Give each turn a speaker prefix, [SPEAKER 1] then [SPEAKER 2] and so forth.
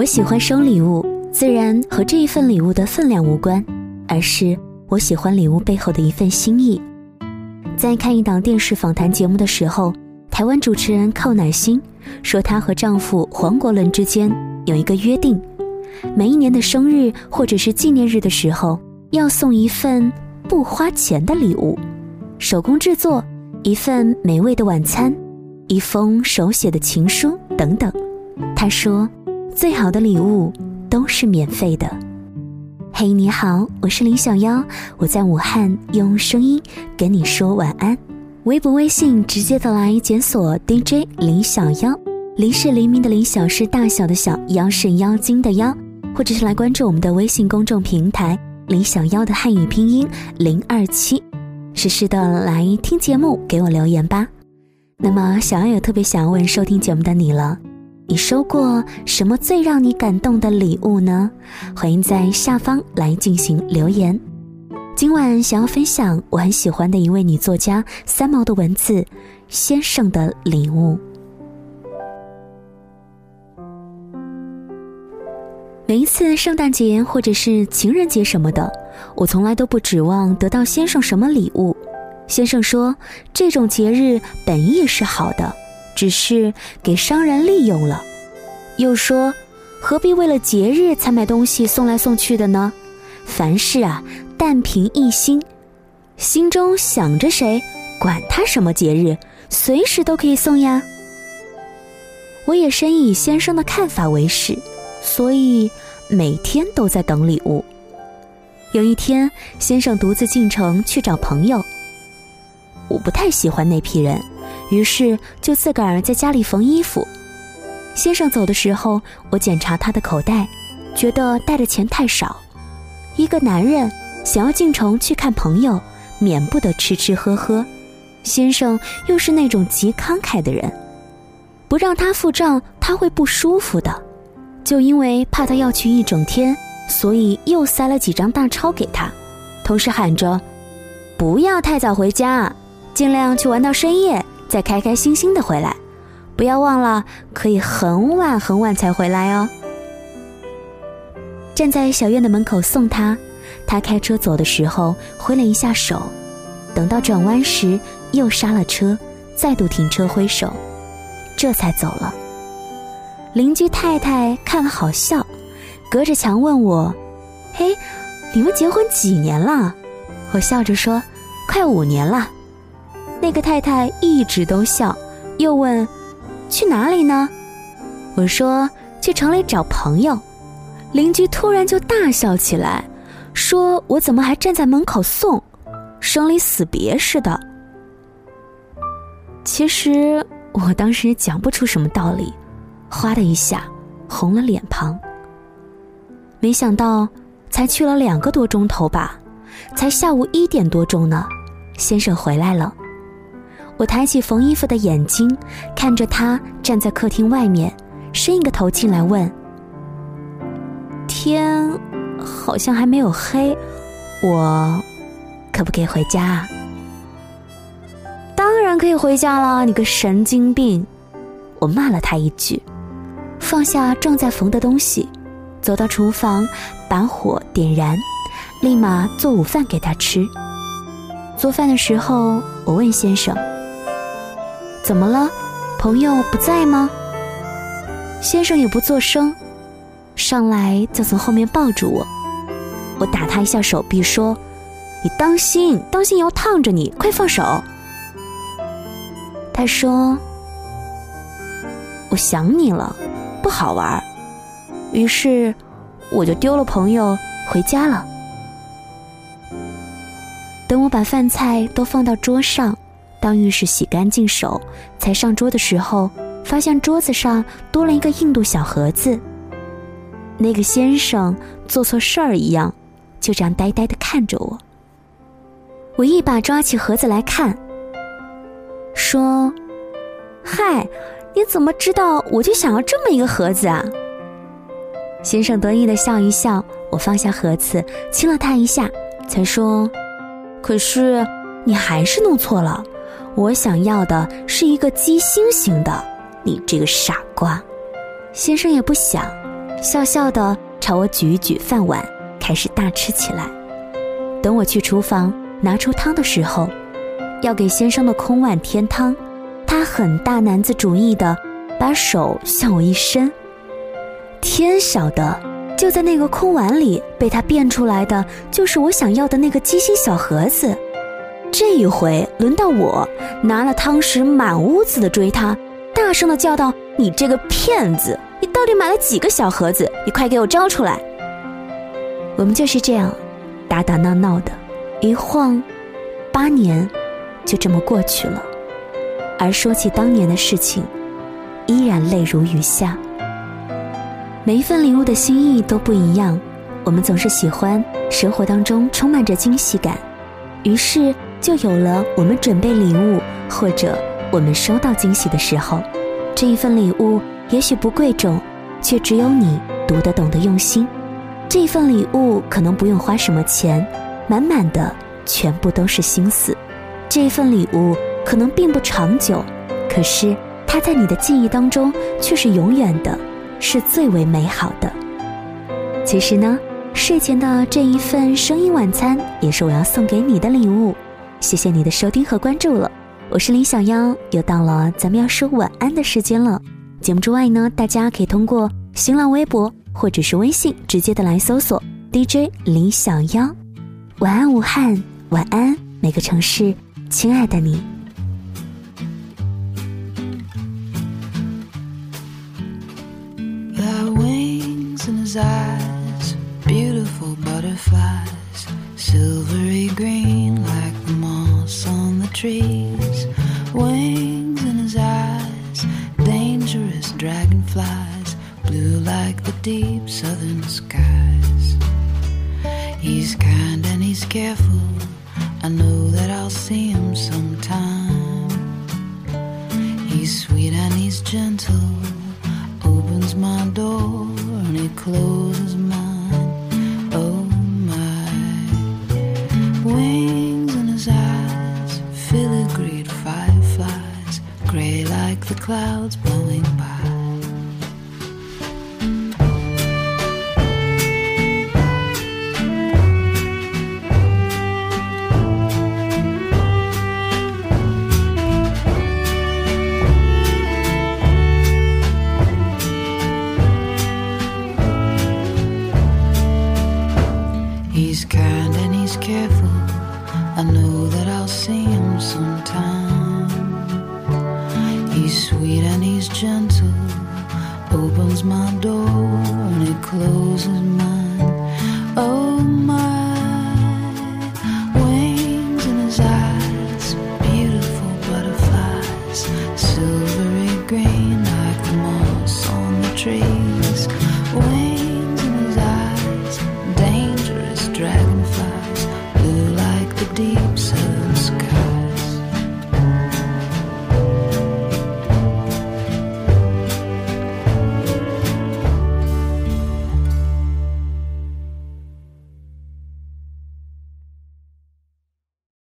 [SPEAKER 1] 我喜欢收礼物，自然和这一份礼物的分量无关，而是我喜欢礼物背后的一份心意。在看一档电视访谈节目的时候，台湾主持人寇乃馨说，她和丈夫黄国伦之间有一个约定，每一年的生日或者是纪念日的时候，要送一份不花钱的礼物，手工制作一份美味的晚餐。一封手写的情书等等，她说：“最好的礼物都是免费的。”嘿，你好，我是林小妖，我在武汉用声音跟你说晚安。微博、微信直接的来检索 DJ 林小妖，林是黎明的林，小是大小的小，妖是妖精的妖，或者是来关注我们的微信公众平台林小妖的汉语拼音零二七，实时的来听节目，给我留言吧。那么，小爱有特别想要问收听节目的你了，你收过什么最让你感动的礼物呢？欢迎在下方来进行留言。今晚想要分享我很喜欢的一位女作家三毛的文字，《先生的礼物》。每一次圣诞节或者是情人节什么的，我从来都不指望得到先生什么礼物。先生说：“这种节日本意是好的，只是给商人利用了。”又说：“何必为了节日才买东西送来送去的呢？凡事啊，但凭一心，心中想着谁，管他什么节日，随时都可以送呀。”我也深以先生的看法为是，所以每天都在等礼物。有一天，先生独自进城去找朋友。我不太喜欢那批人，于是就自个儿在家里缝衣服。先生走的时候，我检查他的口袋，觉得带的钱太少。一个男人想要进城去看朋友，免不得吃吃喝喝。先生又是那种极慷慨的人，不让他付账他会不舒服的。就因为怕他要去一整天，所以又塞了几张大钞给他，同时喊着：“不要太早回家。”尽量去玩到深夜，再开开心心的回来，不要忘了可以很晚很晚才回来哦。站在小院的门口送他，他开车走的时候挥了一下手，等到转弯时又刹了车，再度停车挥手，这才走了。邻居太太看了好笑，隔着墙问我：“嘿，你们结婚几年了？”我笑着说：“快五年了。”那个太太一直都笑，又问：“去哪里呢？”我说：“去城里找朋友。”邻居突然就大笑起来，说：“我怎么还站在门口送，生离死别似的？”其实我当时讲不出什么道理，哗的一下红了脸庞。没想到才去了两个多钟头吧，才下午一点多钟呢，先生回来了。我抬起缝衣服的眼睛，看着他站在客厅外面，伸一个头进来问：“天好像还没有黑，我可不可以回家啊？”“当然可以回家了，你个神经病！”我骂了他一句，放下正在缝的东西，走到厨房，把火点燃，立马做午饭给他吃。做饭的时候，我问先生。怎么了？朋友不在吗？先生也不作声，上来就从后面抱住我。我打他一下手臂，说：“你当心，当心油烫着你，快放手。”他说：“我想你了，不好玩。”于是我就丢了朋友回家了。等我把饭菜都放到桌上。当浴室洗干净手，才上桌的时候，发现桌子上多了一个印度小盒子。那个先生做错事儿一样，就这样呆呆的看着我。我一把抓起盒子来看，说：“嗨，你怎么知道我就想要这么一个盒子啊？”先生得意的笑一笑，我放下盒子，亲了他一下，才说：“可是你还是弄错了。”我想要的是一个鸡心形的，你这个傻瓜！先生也不想，笑笑的朝我举一举饭碗，开始大吃起来。等我去厨房拿出汤的时候，要给先生的空碗添汤，他很大男子主义的把手向我一伸。天晓得，就在那个空碗里被他变出来的，就是我想要的那个鸡心小盒子。这一回轮到我拿了汤匙，满屋子的追他，大声的叫道：“你这个骗子！你到底买了几个小盒子？你快给我招出来！”我们就是这样，打打闹闹的，一晃，八年，就这么过去了。而说起当年的事情，依然泪如雨下。每一份礼物的心意都不一样，我们总是喜欢生活当中充满着惊喜感，于是就有了我们准备礼物或者我们收到惊喜的时候。这一份礼物也许不贵重，却只有你读得懂的用心。这一份礼物可能不用花什么钱，满满的全部都是心思。这一份礼物可能并不长久，可是它在你的记忆当中却是永远的。是最为美好的。其实呢，睡前的这一份声音晚餐，也是我要送给你的礼物。谢谢你的收听和关注了，我是林小妖，又到了咱们要说晚安的时间了。节目之外呢，大家可以通过新浪微博或者是微信直接的来搜索 DJ 林小妖。晚安，武汉，晚安，每个城市，亲爱的你。
[SPEAKER 2] eyes, beautiful butterfly silvery green like the moss on the trees. Wings in his eyes, dangerous dragonflies, blue like the deep southern skies. He's kind and he's careful, I know that I'll see him sometime. He's sweet and he's gentle, opens my door and he closes clouds blowing by. He's kind and he's careful. I know that I'll see him sometime. He's sweet and he's gentle. Opens my door and it closes mine. Oh my, wings in his eyes, beautiful butterflies, silvery green like the moss on the trees. Wings in his eyes, dangerous dragonflies, blue like the deep.